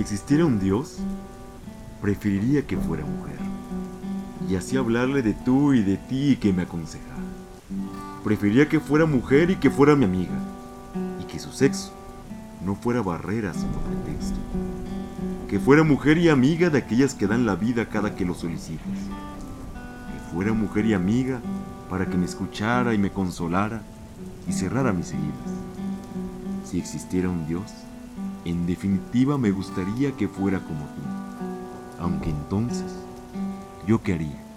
Si existiera un Dios, preferiría que fuera mujer. Y así hablarle de tú y de ti y que me aconsejara. Preferiría que fuera mujer y que fuera mi amiga. Y que su sexo no fuera barrera sino pretexto. Que fuera mujer y amiga de aquellas que dan la vida cada que lo solicites. Que fuera mujer y amiga para que me escuchara y me consolara y cerrara mis heridas. Si existiera un Dios, en definitiva me gustaría que fuera como tú. Aunque entonces, ¿yo qué haría?